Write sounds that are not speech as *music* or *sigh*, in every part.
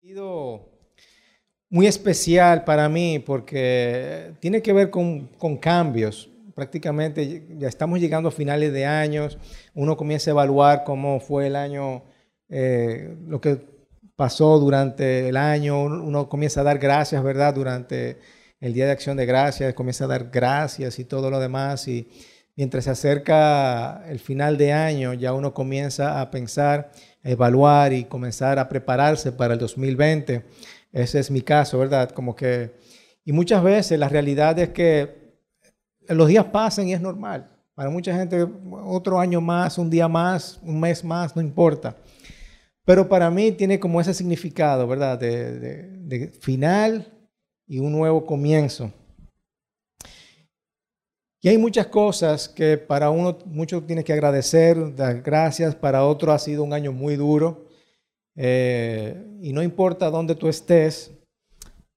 sido muy especial para mí porque tiene que ver con, cambios. Prácticamente ya estamos llegando a finales de años, uno comienza a evaluar cómo fue el año, eh, lo que pasó durante el año, uno comienza a dar gracias, ¿verdad? Durante el Día de Acción de Gracias, comienza a dar gracias y todo lo demás. Y mientras se acerca el final de año, ya uno comienza a pensar evaluar y comenzar a prepararse para el 2020. Ese es mi caso, ¿verdad? Como que, y muchas veces la realidad es que los días pasan y es normal. Para mucha gente, otro año más, un día más, un mes más, no importa. Pero para mí tiene como ese significado, ¿verdad? De, de final y un nuevo comienzo. Y hay muchas cosas que para uno, mucho tiene que agradecer, dar gracias, para otro ha sido un año muy duro. Eh, y no importa dónde tú estés,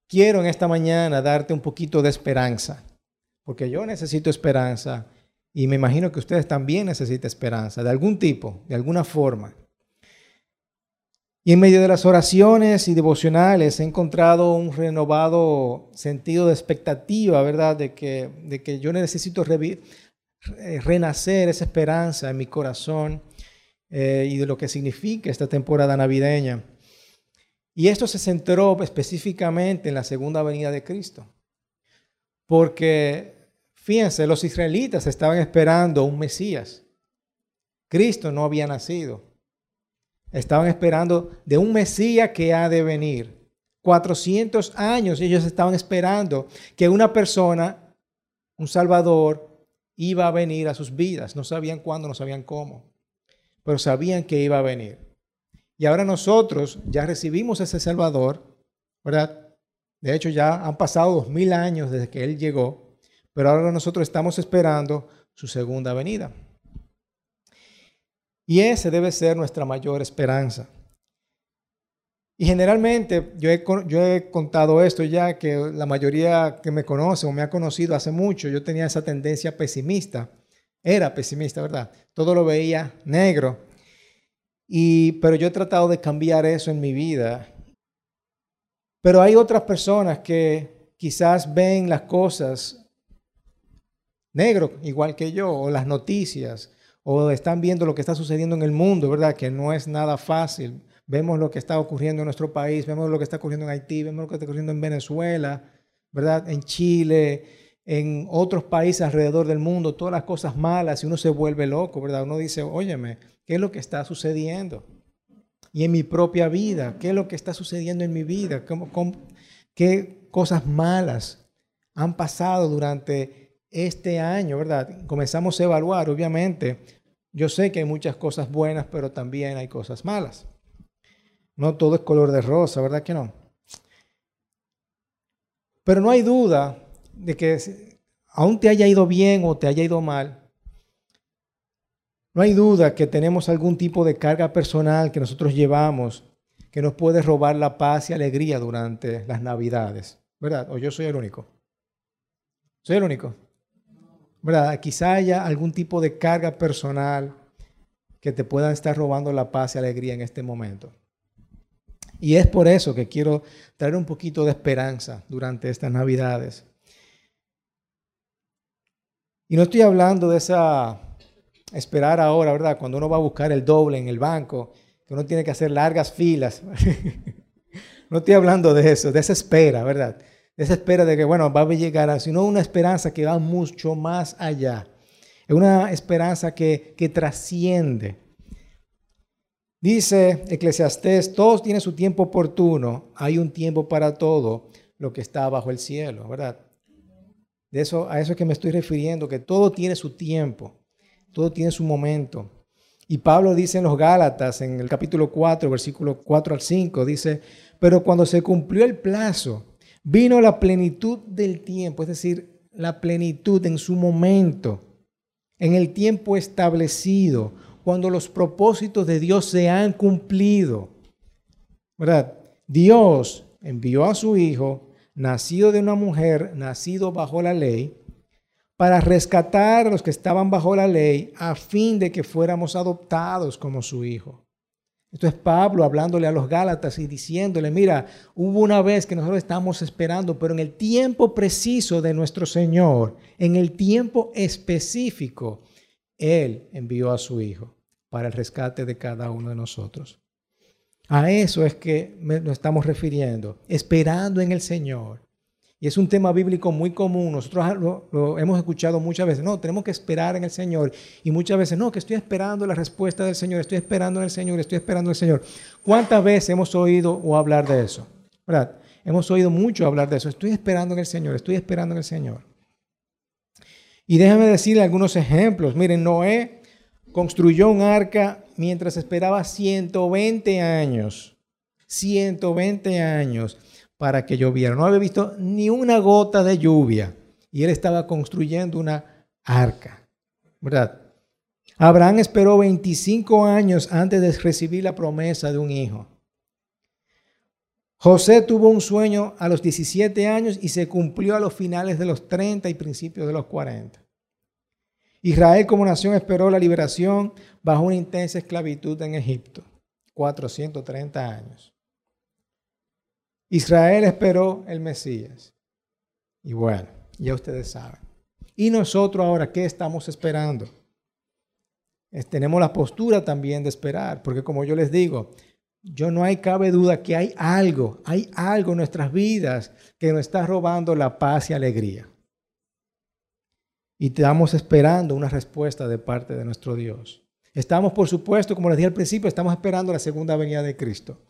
quiero en esta mañana darte un poquito de esperanza, porque yo necesito esperanza y me imagino que ustedes también necesitan esperanza, de algún tipo, de alguna forma. Y en medio de las oraciones y devocionales he encontrado un renovado sentido de expectativa, ¿verdad? De que, de que yo necesito eh, renacer esa esperanza en mi corazón eh, y de lo que significa esta temporada navideña. Y esto se centró específicamente en la segunda venida de Cristo. Porque, fíjense, los israelitas estaban esperando un Mesías. Cristo no había nacido. Estaban esperando de un Mesías que ha de venir. 400 años ellos estaban esperando que una persona, un Salvador, iba a venir a sus vidas. No sabían cuándo, no sabían cómo, pero sabían que iba a venir. Y ahora nosotros ya recibimos ese Salvador, ¿verdad? De hecho, ya han pasado dos mil años desde que Él llegó, pero ahora nosotros estamos esperando su segunda venida. Y ese debe ser nuestra mayor esperanza. Y generalmente yo he, yo he, contado esto ya que la mayoría que me conoce o me ha conocido hace mucho, yo tenía esa tendencia pesimista. Era pesimista, ¿verdad? Todo lo veía negro. Y, pero yo he tratado de cambiar eso en mi vida. Pero hay otras personas que quizás ven las cosas negro, igual que yo, o las noticias, o están viendo lo que está sucediendo en el mundo, ¿verdad? Que no es nada fácil. Vemos lo que está ocurriendo en nuestro país, vemos lo que está ocurriendo en Haití, vemos lo que está ocurriendo en Venezuela, ¿verdad? En Chile, en otros países alrededor del mundo, todas las cosas malas y uno se vuelve loco, ¿verdad? Uno dice, óyeme, ¿qué es lo que está sucediendo? Y en mi propia vida, ¿qué es lo que está sucediendo en mi vida? qué cosas malas han pasado durante este año, ¿verdad? Comenzamos a evaluar, obviamente. Yo sé que hay muchas cosas buenas, pero también hay cosas malas. No todo es color de rosa, ¿verdad que no? Pero no hay duda de que aún te haya ido bien o te haya ido mal, no hay duda que tenemos algún tipo de carga personal que nosotros llevamos que nos puede robar la paz y alegría durante las navidades, ¿verdad? O yo soy el único. Soy el único. ¿Verdad? Quizá haya algún tipo de carga personal que te pueda estar robando la paz y alegría en este momento. Y es por eso que quiero traer un poquito de esperanza durante estas Navidades. Y no estoy hablando de esa esperar ahora, ¿verdad? Cuando uno va a buscar el doble en el banco, que uno tiene que hacer largas filas. *laughs* no estoy hablando de eso, de esa espera, ¿verdad? Esa espera de que, bueno, va a llegar, sino una esperanza que va mucho más allá. Es una esperanza que, que trasciende. Dice Eclesiastés, todos tienen su tiempo oportuno, hay un tiempo para todo lo que está bajo el cielo, ¿verdad? De eso, a eso es que me estoy refiriendo, que todo tiene su tiempo, todo tiene su momento. Y Pablo dice en los Gálatas, en el capítulo 4, versículo 4 al 5, dice, pero cuando se cumplió el plazo, Vino la plenitud del tiempo, es decir, la plenitud en su momento, en el tiempo establecido, cuando los propósitos de Dios se han cumplido. ¿Verdad? Dios envió a su Hijo, nacido de una mujer, nacido bajo la ley, para rescatar a los que estaban bajo la ley, a fin de que fuéramos adoptados como su Hijo. Esto es Pablo hablándole a los Gálatas y diciéndole, mira, hubo una vez que nosotros estábamos esperando, pero en el tiempo preciso de nuestro Señor, en el tiempo específico, Él envió a su Hijo para el rescate de cada uno de nosotros. A eso es que nos estamos refiriendo, esperando en el Señor. Y es un tema bíblico muy común. Nosotros lo, hemos escuchado muchas veces. No, tenemos que esperar en el Señor. Y muchas veces, no, que estoy esperando la respuesta del Señor, estoy esperando en el Señor, estoy esperando en el Señor. ¿Cuántas veces hemos oído o hablar de eso? ¿Verdad? Hemos oído mucho hablar de eso. Estoy esperando en el Señor, estoy esperando en el Señor. Y déjame decirle algunos ejemplos. Miren, Noé construyó un arca mientras esperaba 120 años. 120 años para que lloviera. No había visto ni una gota de lluvia y él estaba construyendo una arca, ¿verdad? Abraham esperó 25 años antes de recibir la promesa de un hijo. José tuvo un sueño a los 17 años y se cumplió a los finales de los 30 y principios de los 40. Israel como nación esperó la liberación bajo una intensa esclavitud en Egipto, 430 años. Israel esperó el Mesías. Y bueno, ya ustedes saben. ¿Y nosotros ahora qué estamos esperando? tenemos la postura también de esperar, porque como yo les digo, yo no hay cabe duda que hay algo, hay algo en nuestras vidas que nos está robando la paz y alegría. Y estamos esperando una respuesta de parte de nuestro Dios. Estamos, por supuesto, como les dije al principio, estamos esperando la segunda venida de Cristo.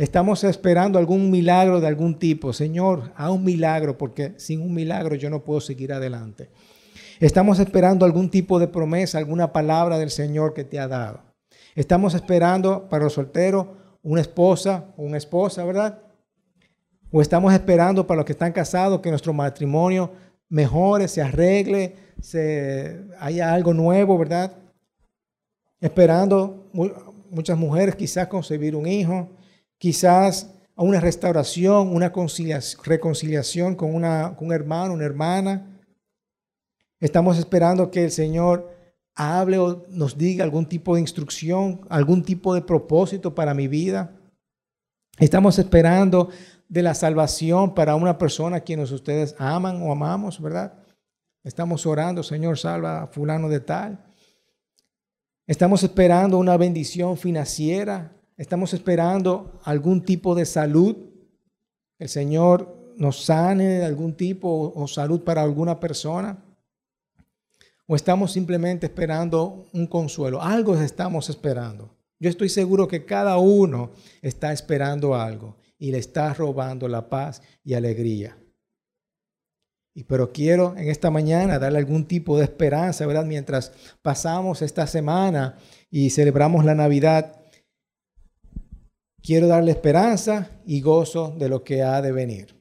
Estamos esperando algún milagro de algún tipo. Señor, haz un milagro porque sin un milagro yo no puedo seguir adelante. Estamos esperando algún tipo de promesa, alguna palabra del Señor que te ha dado. Estamos esperando para los solteros una esposa o una esposa, ¿verdad? O estamos esperando para los que están casados que nuestro matrimonio mejore, se arregle, se, haya algo nuevo, ¿verdad? Esperando muchas mujeres quizás concebir un hijo, quizás a una restauración, una reconciliación con, una, con un hermano, una hermana. Estamos esperando que el Señor hable o nos diga algún tipo de instrucción, algún tipo de propósito para mi vida. Estamos esperando de la salvación para una persona a quienes ustedes aman o amamos, ¿verdad? Estamos orando, Señor, salva a fulano de tal. Estamos esperando una bendición financiera Estamos esperando algún tipo de salud. El Señor nos sane de algún tipo o salud para alguna persona. O estamos simplemente esperando un consuelo. Algo estamos esperando. Yo estoy seguro que cada uno está esperando algo y le está robando la paz y alegría. Y pero quiero en esta mañana darle algún tipo de esperanza, ¿verdad? Mientras pasamos esta semana y celebramos la Navidad, quiero darle esperanza y gozo de lo que ha de venir.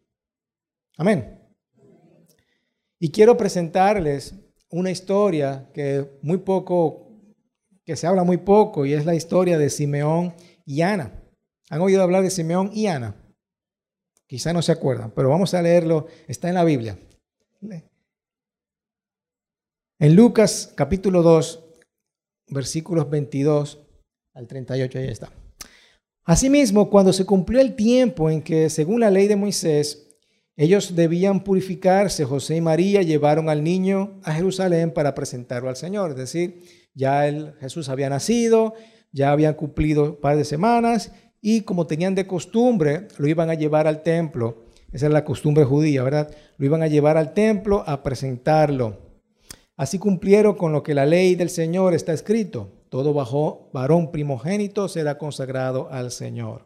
Amén. Y quiero presentarles una historia que muy poco, que se habla muy poco, y es la historia de Simeón y Ana. ¿Han oído hablar de Simeón y Ana? Quizá no se acuerdan, pero vamos a leerlo, está en la Biblia. En Lucas capítulo 2, versículos 22 al 38, ahí está. Asimismo, cuando se cumplió el tiempo en que, según la ley de Moisés, ellos debían purificarse, José y María llevaron al niño a Jerusalén para presentarlo al Señor. Es decir, ya el, Jesús había nacido, ya habían cumplido un par de semanas y como tenían de costumbre, lo iban a llevar al templo. Esa es la costumbre judía, ¿verdad? Lo iban a llevar al templo a presentarlo. Así cumplieron con lo que la ley del Señor está escrito todo bajo varón primogénito será consagrado al Señor.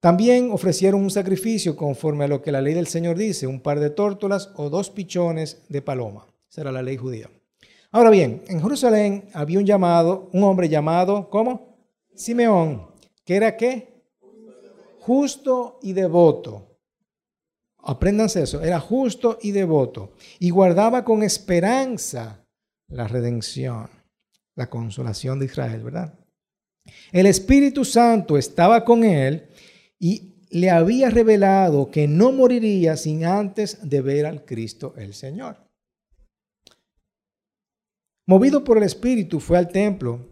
También ofrecieron un sacrificio conforme a lo que la ley del Señor dice, un par de tórtolas o dos pichones de paloma. Esa era la ley judía. Ahora bien, en Jerusalén había un llamado, un hombre llamado, ¿cómo? Simeón, que era qué? Justo y devoto. Apréndanse eso, era justo y devoto y guardaba con esperanza la redención la consolación de Israel, ¿verdad? El Espíritu Santo estaba con él y le había revelado que no moriría sin antes de ver al Cristo el Señor. Movido por el Espíritu fue al templo.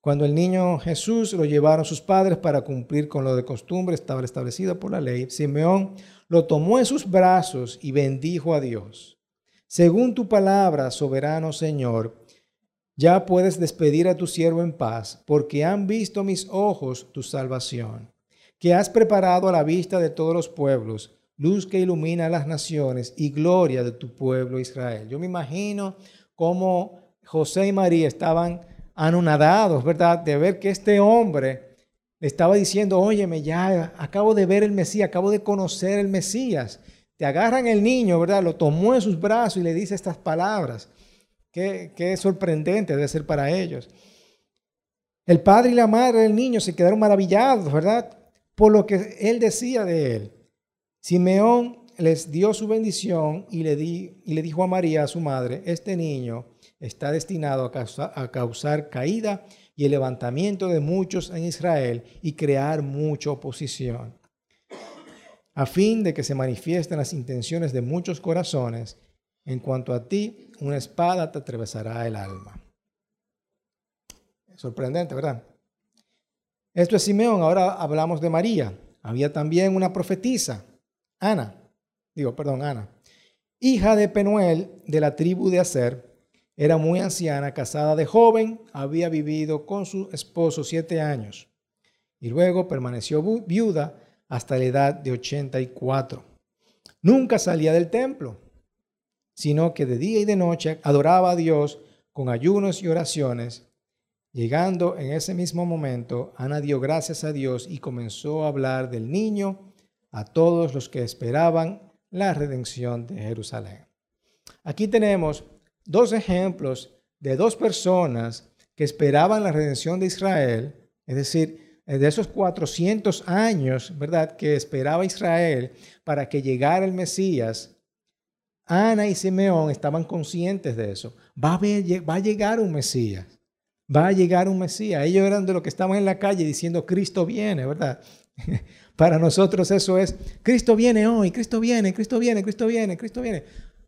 Cuando el niño Jesús lo llevaron sus padres para cumplir con lo de costumbre estaba establecido por la ley, Simeón lo tomó en sus brazos y bendijo a Dios. Según tu palabra, soberano Señor, ya puedes despedir a tu siervo en paz, porque han visto mis ojos tu salvación, que has preparado a la vista de todos los pueblos, luz que ilumina a las naciones y gloria de tu pueblo Israel. Yo me imagino cómo José y María estaban anonadados, ¿verdad? De ver que este hombre le estaba diciendo, óyeme, ya acabo de ver el Mesías, acabo de conocer el Mesías. Te agarran el niño, ¿verdad? Lo tomó en sus brazos y le dice estas palabras. Qué, qué sorprendente debe ser para ellos. El padre y la madre del niño se quedaron maravillados, ¿verdad? Por lo que él decía de él. Simeón les dio su bendición y le, di, y le dijo a María, a su madre, este niño está destinado a causar, caída y el levantamiento de muchos en Israel y crear mucha oposición, a fin de que se manifiesten las intenciones de muchos corazones. En cuanto a ti, una espada te atravesará el alma. Sorprendente, ¿verdad? Esto es Simeón, ahora hablamos de María. Había también una profetisa, Ana, digo, perdón, Ana, hija de Penuel de la tribu de Aser era muy anciana, casada de joven, había vivido con su esposo siete años y luego permaneció viuda hasta la edad de 84. Nunca salía del templo, sino que de día y de noche adoraba a Dios con ayunos y oraciones. Llegando en ese mismo momento, Ana dio gracias a Dios y comenzó a hablar del niño a todos los que esperaban la redención de Jerusalén. Aquí tenemos dos ejemplos de dos personas que esperaban la redención de Israel, es decir, de esos 400 años, ¿verdad?, que esperaba Israel para que llegara el Mesías, Ana y Simeón estaban conscientes de eso. Va a, llegar un Mesías, va a llegar un Mesías. Ellos eran de los que estaban en la calle diciendo, Cristo viene, ¿verdad? *laughs* Para nosotros eso es, Cristo viene hoy, Cristo viene, Cristo viene, Cristo viene, Cristo viene.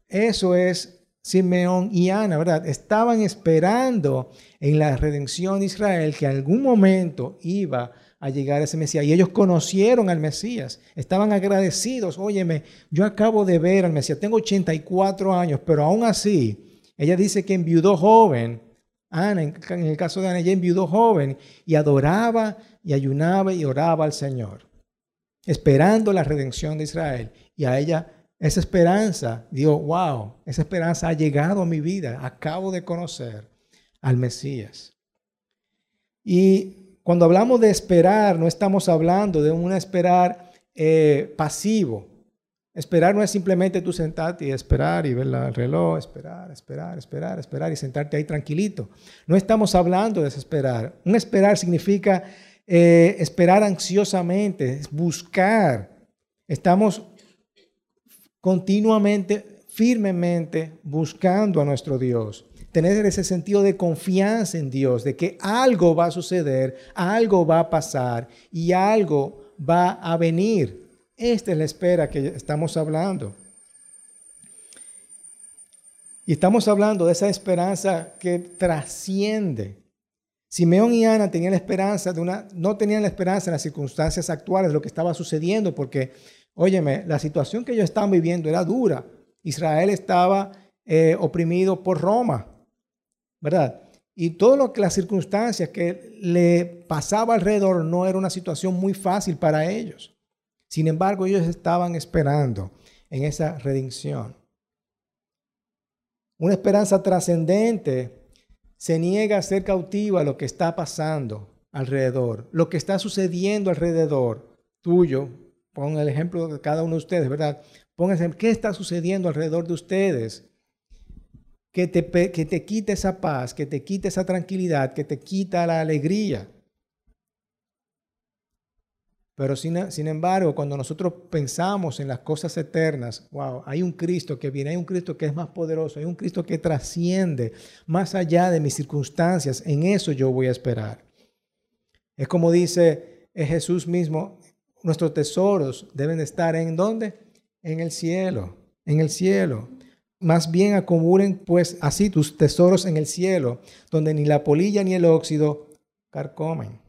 Eso es Simeón y Ana, ¿verdad? Estaban esperando en la redención de Israel que algún momento iba a llegar ese Mesías. Y ellos conocieron al Mesías, estaban agradecidos. Óyeme, yo acabo de ver al Mesías, tengo 84 años, pero aún así, ella dice que enviudó joven. Ana, en el caso de Ana, ella enviudó joven y adoraba y ayunaba y oraba al Señor, esperando la redención de Israel. Y a ella esa esperanza, digo, wow, esa esperanza ha llegado a mi vida. Acabo de conocer al Mesías. Y cuando hablamos de esperar, no estamos hablando de un esperar eh, pasivo. Esperar no es simplemente tú sentarte y esperar y ver el reloj, esperar, esperar, esperar, esperar y sentarte ahí tranquilito. No estamos hablando de esperar. Un esperar significa eh, esperar ansiosamente, buscar. Estamos continuamente, firmemente buscando a nuestro Dios. Tener ese sentido de confianza en Dios, de que algo va a suceder, algo va a pasar y algo va a venir. Esta es la espera que estamos hablando. Y estamos hablando de esa esperanza que trasciende. Simeón y Ana tenían la esperanza de una, no tenían la esperanza en las circunstancias actuales, de lo que estaba sucediendo, porque Óyeme, la situación que ellos estaban viviendo era dura. Israel estaba eh, oprimido por Roma, ¿verdad? Y que las circunstancias que le pasaba alrededor no era una situación muy fácil para ellos. Sin embargo, ellos estaban esperando en esa redención. Una esperanza trascendente se niega a ser cautiva a lo que está pasando alrededor, lo que está sucediendo alrededor tuyo, Pongan el ejemplo de cada uno de ustedes, ¿verdad? Pónganse, ¿qué está sucediendo alrededor de ustedes? Que te, que te quite esa paz, que te quite esa tranquilidad, que te quita la alegría. Pero sin, sin, embargo, cuando nosotros pensamos en las cosas eternas, wow, hay un Cristo que viene, hay un Cristo que es más poderoso, hay un Cristo que trasciende más allá de mis circunstancias. En eso yo voy a esperar. Es como dice Jesús mismo nuestros tesoros deben estar en dónde? En el cielo, en el cielo. Más bien acumulen pues así tus tesoros en el cielo, donde ni la polilla ni el óxido carcomen,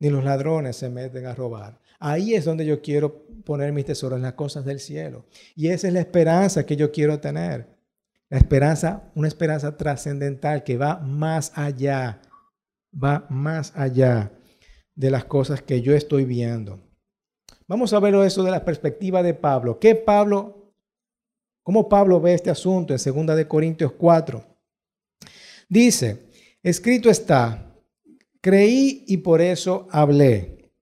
ni los ladrones se meten a robar. Ahí es donde yo quiero poner mis tesoros, en las cosas del cielo. Y esa es la esperanza que yo quiero tener. La esperanza, una esperanza trascendental que va más allá, va más allá de las cosas que yo estoy viendo. Vamos a verlo eso de la perspectiva de Pablo. ¿Qué Pablo, cómo Pablo ve este asunto en 2 de Corintios 4? Dice, escrito está, creí y por eso hablé.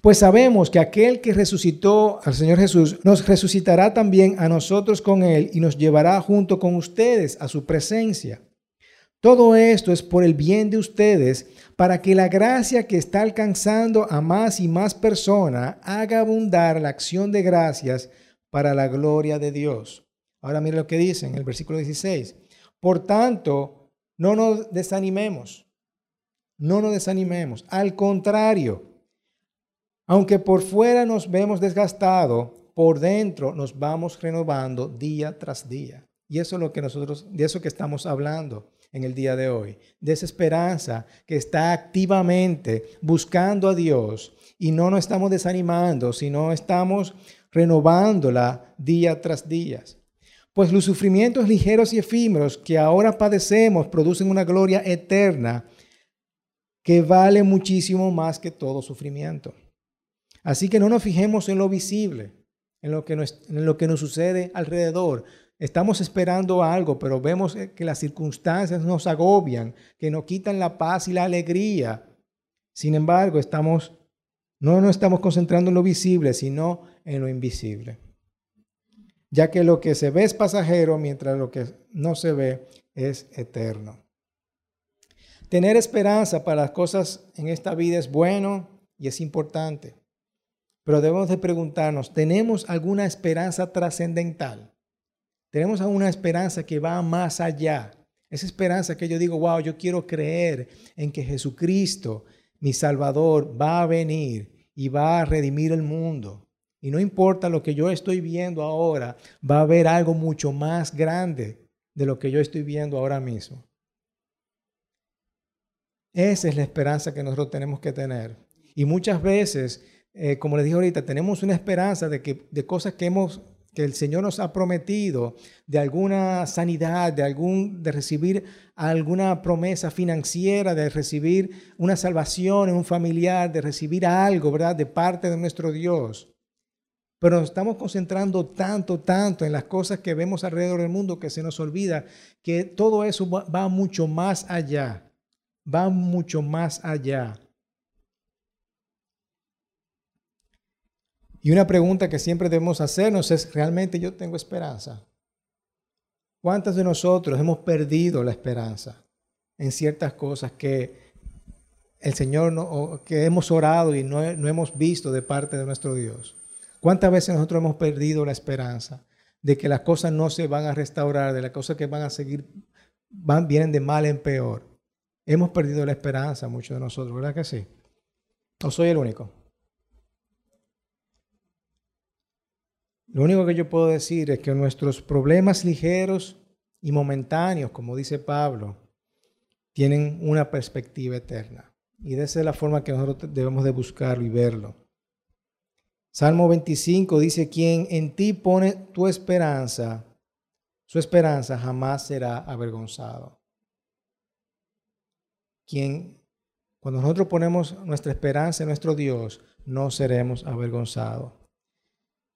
Pues sabemos que aquel que resucitó al Señor Jesús nos resucitará también a nosotros con Él y nos llevará junto con ustedes a su presencia. Todo esto es por el bien de ustedes, para que la gracia que está alcanzando a más y más personas haga abundar la acción de gracias para la gloria de Dios. Ahora mire lo que dice en el versículo 16. Por tanto, no nos desanimemos, no nos desanimemos. Al contrario, aunque por fuera nos vemos desgastados, por dentro nos vamos renovando día tras día. Y eso es lo que nosotros, de eso que estamos hablando en el día de hoy, de esa esperanza que está activamente buscando a Dios y no nos estamos desanimando, sino estamos renovándola día tras día. Pues los sufrimientos ligeros y efímeros que ahora padecemos producen una gloria eterna que vale muchísimo más que todo sufrimiento. Así que no nos fijemos en lo visible, en lo que nos, en lo que nos sucede alrededor. Estamos esperando algo, pero vemos que las circunstancias nos agobian, que nos quitan la paz y la alegría. Sin embargo, estamos, no nos estamos concentrando en lo visible, sino en lo invisible. Ya que lo que se ve es pasajero, mientras lo que no se ve es eterno. Tener esperanza para las cosas en esta vida es bueno y es importante. Pero debemos de preguntarnos, ¿tenemos alguna esperanza trascendental? ¿Tenemos alguna esperanza que va más allá? Esa esperanza que yo digo, wow, yo quiero creer en que Jesucristo, mi Salvador, va a venir y va a redimir el mundo. Y no importa lo que yo estoy viendo ahora, va a haber algo mucho más grande de lo que yo estoy viendo ahora mismo. Esa es la esperanza que nosotros tenemos que tener. Y muchas veces eh, como les dije ahorita, tenemos una esperanza de, que, de cosas que, hemos, que el Señor nos ha prometido, de alguna sanidad, de, algún, de recibir alguna promesa financiera, de recibir una salvación en un familiar, de recibir algo, ¿verdad?, de parte de nuestro Dios. Pero nos estamos concentrando tanto, tanto en las cosas que vemos alrededor del mundo que se nos olvida que todo eso va mucho más allá, va mucho más allá. Y una pregunta que siempre debemos hacernos es, ¿realmente yo tengo esperanza? ¿Cuántos de nosotros hemos perdido la esperanza en ciertas cosas que el Señor, que hemos orado y no, no hemos visto de parte de nuestro Dios? ¿Cuántas veces nosotros hemos perdido la esperanza de que las cosas no se van a restaurar, de las cosas que van a seguir, van, vienen de mal en peor? Hemos perdido la esperanza, muchos de nosotros, ¿verdad que sí? ¿O soy el único? Lo único que yo puedo decir es que nuestros problemas ligeros y momentáneos, como dice Pablo, tienen una perspectiva eterna. Y de esa es la forma que nosotros debemos de buscarlo y verlo. Salmo 25 dice, quien en ti pone tu esperanza, su esperanza jamás será avergonzado. Quien, cuando nosotros ponemos nuestra esperanza en nuestro Dios, no seremos avergonzados.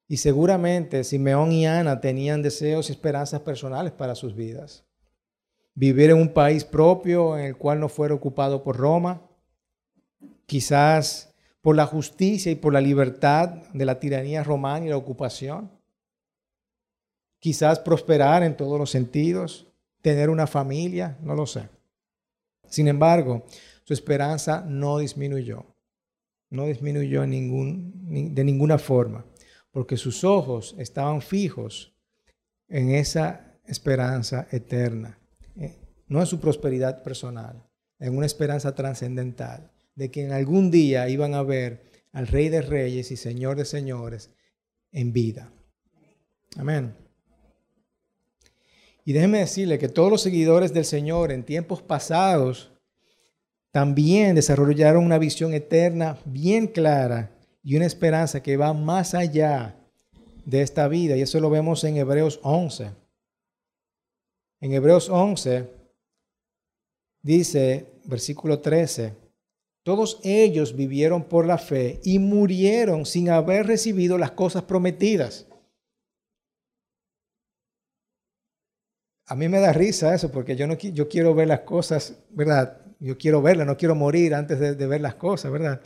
Y seguramente Simeón y Ana tenían deseos y esperanzas personales para sus vidas. Vivir en un país propio en el cual no fuera ocupado por Roma, quizás por la justicia y por la libertad de la tiranía romana y la ocupación. Quizás prosperar en todos los sentidos, tener una familia, no lo sé. Sin embargo, su esperanza no disminuyó, no disminuyó ningún, de ninguna forma porque sus ojos estaban fijos en esa esperanza eterna, eh, no en su prosperidad personal, en una esperanza trascendental, de que en algún día iban a ver al Rey de Reyes y Señor de Señores en vida. Amén. Y déjeme decirle que todos los seguidores del Señor en tiempos pasados también desarrollaron una visión eterna bien clara y una esperanza que va más allá de esta vida. Y eso lo vemos en Hebreos 11. En Hebreos 11 dice, versículo 13, todos ellos vivieron por la fe y murieron sin haber recibido las cosas prometidas. A mí me da risa eso porque yo, no, yo quiero ver las cosas, ¿verdad? Yo quiero verlas, no quiero morir antes de, ver las cosas, ¿verdad?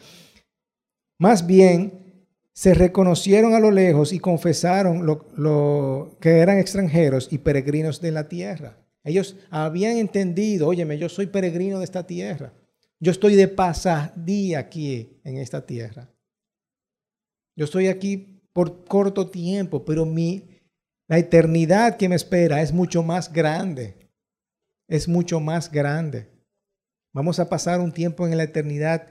Más bien, se reconocieron a lo lejos y confesaron lo, que eran extranjeros y peregrinos de la tierra. Ellos habían entendido, óyeme, yo soy peregrino de esta tierra. Yo estoy de pasadía aquí en esta tierra. Yo estoy aquí por corto tiempo, pero mi, la eternidad que me espera es mucho más grande. Es mucho más grande. Vamos a pasar un tiempo en la eternidad.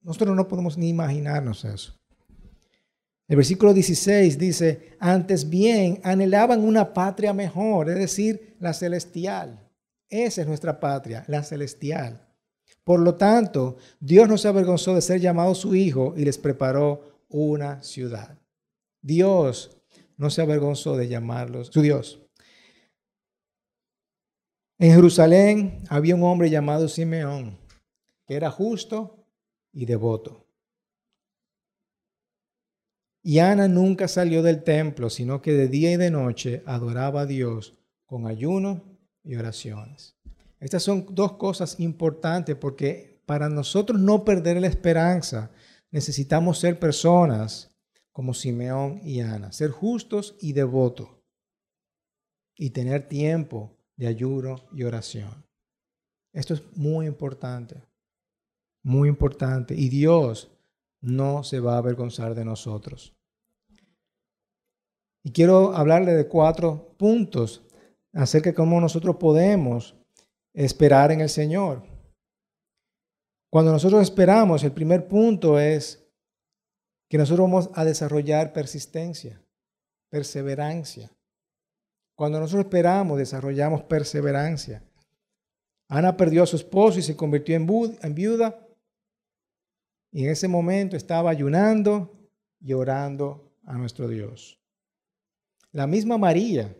Nosotros no podemos ni imaginarnos eso. El versículo 16 dice, antes bien anhelaban una patria mejor, es decir, la celestial. Esa es nuestra patria, la celestial. Por lo tanto, Dios no se avergonzó de ser llamado su hijo y les preparó una ciudad. Dios no se avergonzó de llamarlos su Dios. En Jerusalén había un hombre llamado Simeón, que era justo y devoto. Y Ana nunca salió del templo, sino que de día y de noche adoraba a Dios con ayuno y oraciones. Estas son dos cosas importantes porque para nosotros no perder la esperanza, necesitamos ser personas como Simeón y Ana, ser justos y devotos y tener tiempo de ayuno y oración. Esto es muy importante, muy importante. Y Dios no se va a avergonzar de nosotros. Y quiero hablarle de cuatro puntos acerca de cómo nosotros podemos esperar en el Señor. Cuando nosotros esperamos, el primer punto es que nosotros vamos a desarrollar persistencia, perseverancia. Cuando nosotros esperamos, desarrollamos perseverancia. Ana perdió a su esposo y se convirtió en viuda. Y en ese momento estaba ayunando y orando a nuestro Dios. La misma María,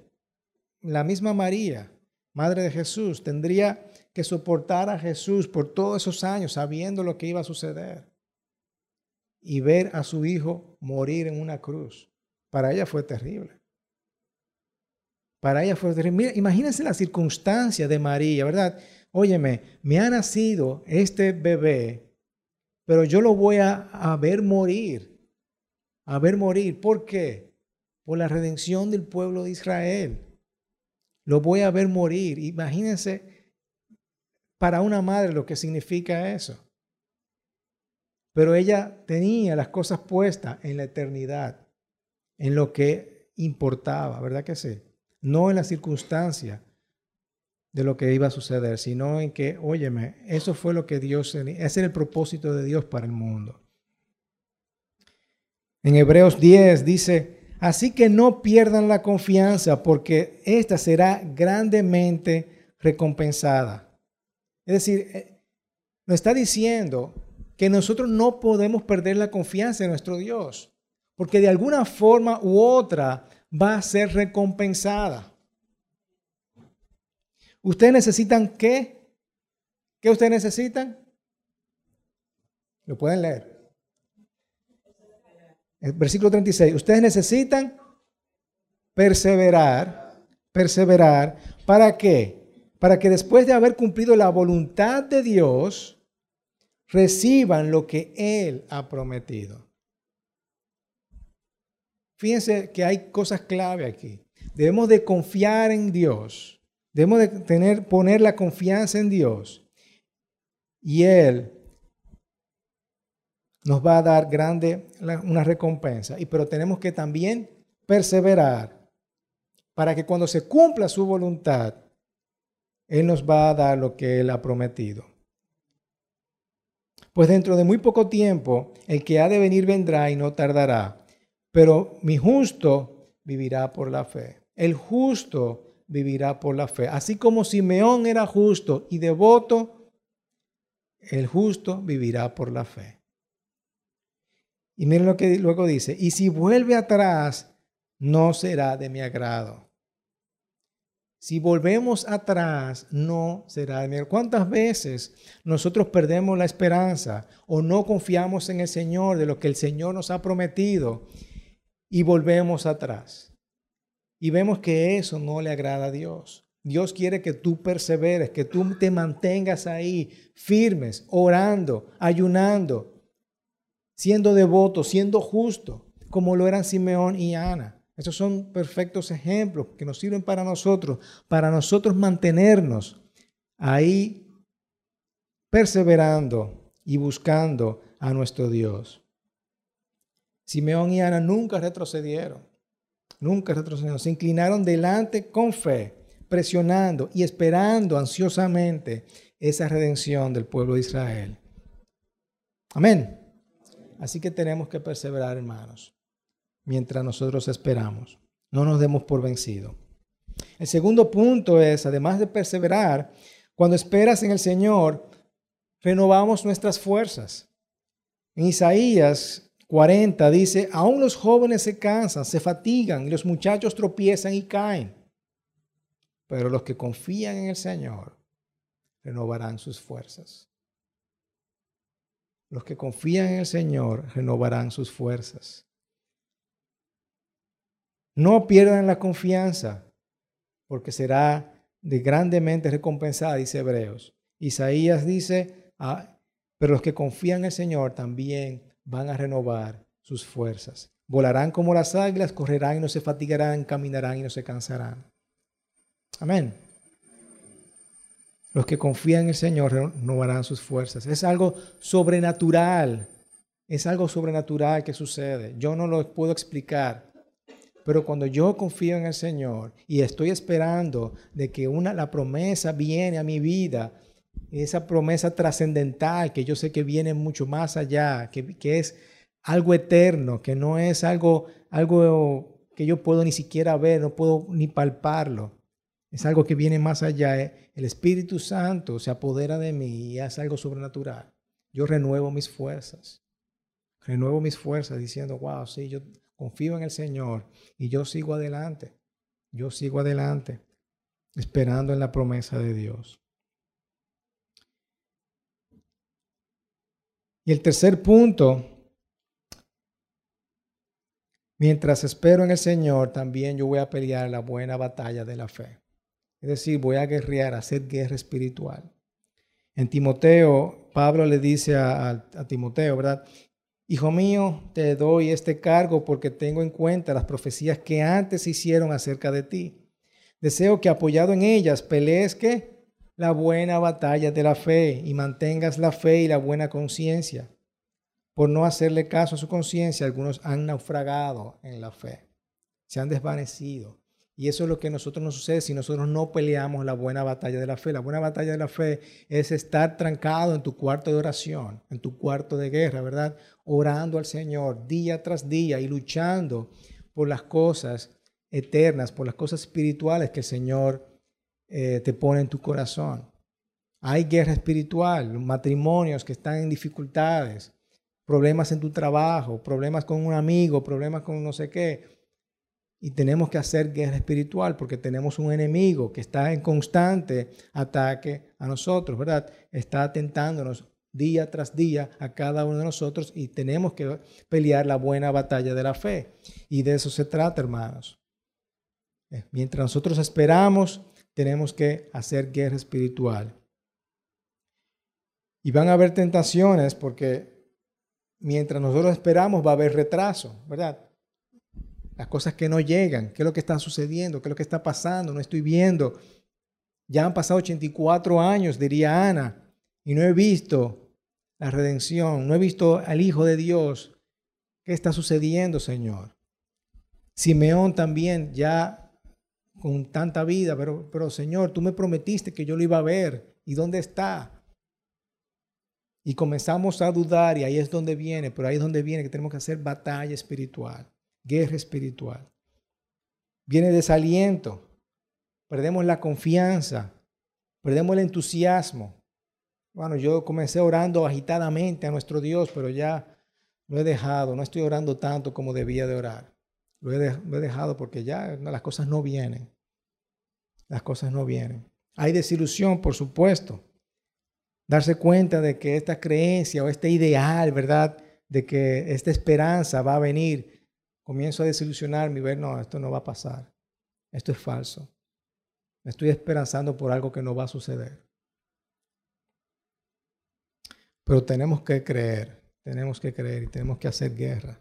la misma María, Madre de Jesús, tendría que soportar a Jesús por todos esos años sabiendo lo que iba a suceder y ver a su hijo morir en una cruz. Para ella fue terrible. Para ella fue terrible. Mira, imagínense la circunstancia de María, ¿verdad? Óyeme, me ha nacido este bebé, pero yo lo voy a, a ver morir. A ver morir. ¿Por qué? Por la redención del pueblo de Israel. Lo voy a ver morir. Imagínense para una madre lo que significa eso. Pero ella tenía las cosas puestas en la eternidad, en lo que importaba, ¿verdad que sí? No en la circunstancia de lo que iba a suceder, sino en que, óyeme, eso fue lo que Dios, ese era el propósito de Dios para el mundo. En Hebreos 10 dice, así que no pierdan la confianza porque ésta será grandemente recompensada. Es decir, eh, nos está diciendo que nosotros no podemos perder la confianza en nuestro Dios, porque de alguna forma u otra va a ser recompensada. ¿Ustedes necesitan qué? ¿Qué ustedes necesitan? Lo pueden leer. El versículo 36. Ustedes necesitan perseverar, perseverar, ¿para qué? Para que después de haber cumplido la voluntad de Dios, reciban lo que Él ha prometido. Fíjense que hay cosas clave aquí. Debemos de confiar en Dios. Debemos de tener, poner la confianza en Dios. Y Él nos va a dar grande una recompensa. Y pero tenemos que también perseverar para que cuando se cumpla su voluntad, Él nos va a dar lo que Él ha prometido. Pues dentro de muy poco tiempo el que ha de venir vendrá y no tardará. Pero mi justo vivirá por la fe. El justo vivirá por la fe. Así como Simeón era justo y devoto, el justo vivirá por la fe. Y miren lo que luego dice, y si vuelve atrás, no será de mi agrado. Si volvemos atrás, no será de mi agrado. ¿Cuántas veces nosotros perdemos la esperanza o no confiamos en el Señor, de lo que el Señor nos ha prometido, y volvemos atrás? Y vemos que eso no le agrada a Dios. Dios quiere que tú perseveres, que tú te mantengas ahí firmes, orando, ayunando, siendo devoto, siendo justo, como lo eran Simeón y Ana. Esos son perfectos ejemplos que nos sirven para nosotros, para nosotros mantenernos ahí perseverando y buscando a nuestro Dios. Simeón y Ana nunca retrocedieron, nunca retrocedieron, se inclinaron delante con fe, presionando y esperando ansiosamente esa redención del pueblo de Israel. Amén. Así que tenemos que perseverar, hermanos mientras nosotros esperamos. No nos demos por vencido. El segundo punto es, además de perseverar, cuando esperas en el Señor, renovamos nuestras fuerzas. En Isaías 40 dice, aún los jóvenes se cansan, se fatigan y los muchachos tropiezan y caen. Pero los que confían en el Señor renovarán sus fuerzas. Los que confían en el Señor renovarán sus fuerzas. No pierdan la confianza, porque será de grandemente recompensada, dice Hebreos. Isaías dice, ah, pero los que confían en el Señor también van a renovar sus fuerzas. Volarán como las águilas, correrán y no se fatigarán, caminarán y no se cansarán. Amén. Los que confían en el Señor renovarán sus fuerzas. Es algo sobrenatural. Es algo sobrenatural que sucede. Yo no lo puedo explicar. Pero cuando yo confío en el Señor y estoy esperando de que una, la promesa viene a mi vida, esa promesa trascendental que yo sé que viene mucho más allá, que, que, es algo eterno, que no es algo, algo que yo puedo ni siquiera ver, no puedo ni palparlo. Es algo que viene más allá. Eh, el Espíritu Santo se apodera de mí y es algo sobrenatural. Yo renuevo mis fuerzas. Renuevo mis fuerzas diciendo, wow, sí, yo confío en el Señor y yo sigo adelante. Yo sigo adelante, esperando en la promesa de Dios. Y el tercer punto, mientras espero en el Señor, también yo voy a pelear la buena batalla de la fe. Es decir, voy a guerrear, a hacer guerra espiritual. En Timoteo, Pablo le dice a, Timoteo, ¿verdad? Hijo mío, te doy este cargo porque tengo en cuenta las profecías que antes se hicieron acerca de ti. Deseo que apoyado en ellas pelees que la buena batalla de la fe y mantengas la fe y la buena conciencia. Por no hacerle caso a su conciencia, algunos han naufragado en la fe, se han desvanecido. Y eso es lo que nosotros nos sucede si nosotros no peleamos la buena batalla de la fe. La buena batalla de la fe es estar trancado en tu cuarto de oración, en tu cuarto de guerra, ¿verdad? Orando al Señor día tras día y luchando por las cosas eternas, por las cosas espirituales que el Señor eh, te pone en tu corazón. Hay guerra espiritual, matrimonios que están en dificultades, problemas en tu trabajo, problemas con un amigo, problemas con no sé qué y tenemos que hacer guerra espiritual porque tenemos un enemigo que está en constante ataque a nosotros, ¿verdad? Está atentándonos día tras día a cada uno de nosotros y tenemos que pelear la buena batalla de la fe. Y de eso se trata, hermanos. Eh, mientras nosotros esperamos, tenemos que hacer guerra espiritual. Y van a haber tentaciones porque mientras nosotros esperamos va a haber retraso, ¿verdad? Las cosas que no llegan, qué es lo que está sucediendo, qué es lo que está pasando, no estoy viendo. Ya han pasado 84 años, diría Ana, y no he visto la redención, no he visto al Hijo de Dios. ¿Qué está sucediendo, Señor? Simeón también, ya con tanta vida, pero, pero Señor, tú me prometiste que yo lo iba a ver. ¿Y dónde está? Y comenzamos a dudar y ahí es donde viene, pero ahí es donde viene que tenemos que hacer batalla espiritual guerra espiritual. Viene desaliento, perdemos la confianza, perdemos el entusiasmo. Bueno, yo comencé orando agitadamente a nuestro Dios, pero ya lo he dejado, no estoy orando tanto como debía de orar. Lo he, dejado porque ya las cosas no vienen. Las cosas no vienen. Hay desilusión, por supuesto. Darse cuenta de que esta creencia o este ideal, ¿verdad? De que esta esperanza va a venir. Comienzo a desilusionarme y ver, no, esto no va a pasar. Esto es falso. Me estoy esperanzando por algo que no va a suceder. Pero tenemos que creer, tenemos que creer y tenemos que hacer guerra.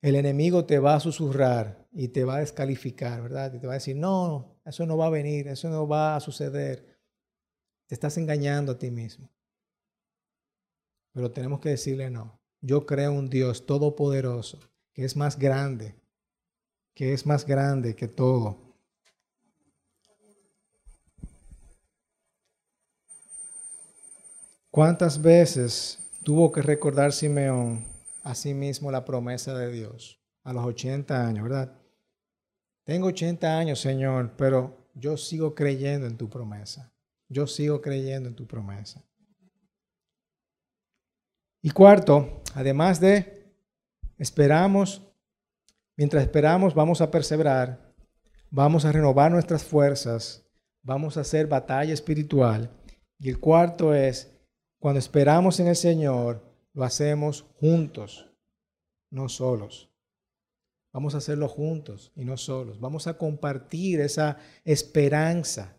El enemigo te va a susurrar y te va a descalificar, ¿verdad? Y te va a decir, no, eso no va a venir, eso no va a suceder. Te estás engañando a ti mismo. Pero tenemos que decirle no. Yo creo un Dios todopoderoso, que es más grande, que es más grande que todo ¿Cuántas veces tuvo que recordar Simeón a sí mismo la promesa de Dios a los 80 años, verdad? Tengo 80 años, Señor, pero yo sigo creyendo en tu promesa. Yo sigo creyendo en tu promesa. Y cuarto, además de esperamos, mientras esperamos vamos a perseverar, vamos a renovar nuestras fuerzas, vamos a hacer batalla espiritual. Y el cuarto es cuando esperamos en el Señor, lo hacemos juntos, no solos. Vamos a hacerlo juntos y no solos. Vamos a compartir esa esperanza.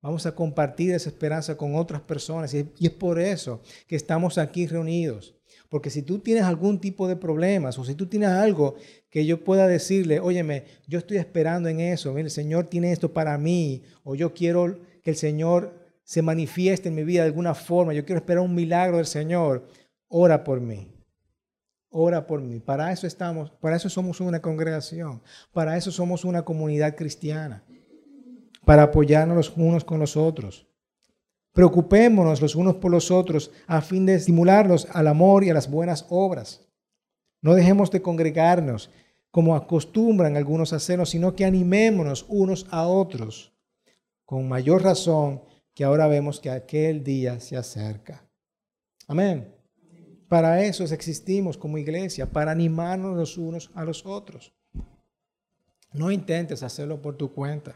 Vamos a compartir esa esperanza con otras personas. Y es por eso que estamos aquí reunidos. Porque si tú tienes algún tipo de problemas o si tú tienes algo que yo pueda decirle, óyeme, yo estoy esperando en eso, el Señor tiene esto para mí, o yo quiero que el Señor se manifieste en mi vida de alguna forma, yo quiero esperar un milagro del Señor, ora por mí. Ora por mí. Para eso estamos, para eso somos una congregación, para eso somos una comunidad cristiana, para apoyarnos los unos con los otros. Preocupémonos los unos por los otros a fin de estimularnos al amor y a las buenas obras. No dejemos de congregarnos como acostumbran algunos hacernos, sino que animémonos unos a otros. Con mayor razón, que ahora vemos que aquel día se acerca. Amén. Para eso existimos como iglesia, para animarnos los unos a los otros. No intentes hacerlo por tu cuenta.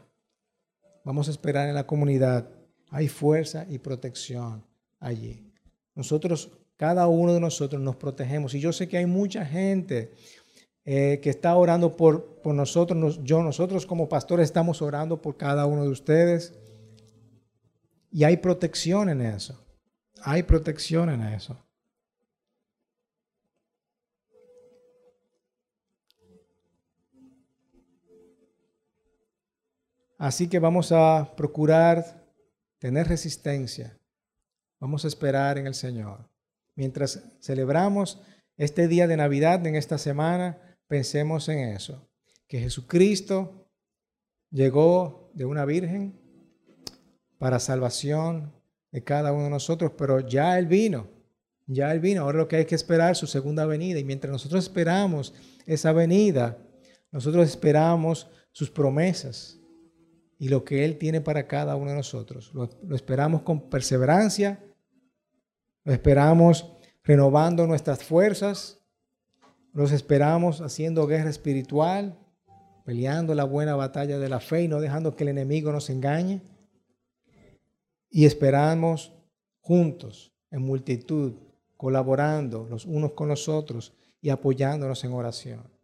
Vamos a esperar en la comunidad. Hay fuerza y protección allí. Nosotros, cada uno de nosotros nos protegemos. Y yo sé que hay mucha gente eh, que está orando por, por nosotros. yo, nosotros como pastores estamos orando por cada uno de ustedes. Y hay protección en eso. Hay protección en eso. Así que vamos a procurar tener resistencia. Vamos a esperar en el Señor. Mientras celebramos este día de Navidad en esta semana, pensemos en eso. Que Jesucristo llegó de una virgen, para salvación de cada uno de nosotros, pero ya Él vino, ya Él vino. Ahora lo que hay que esperar es su segunda venida. Y mientras nosotros esperamos esa venida, nosotros esperamos sus promesas y lo que Él tiene para cada uno de nosotros. Lo, esperamos con perseverancia, lo esperamos renovando nuestras fuerzas, los esperamos haciendo guerra espiritual, peleando la buena batalla de la fe y no dejando que el enemigo nos engañe y esperamos juntos, en multitud, colaborando los unos con los otros y apoyándonos en oración.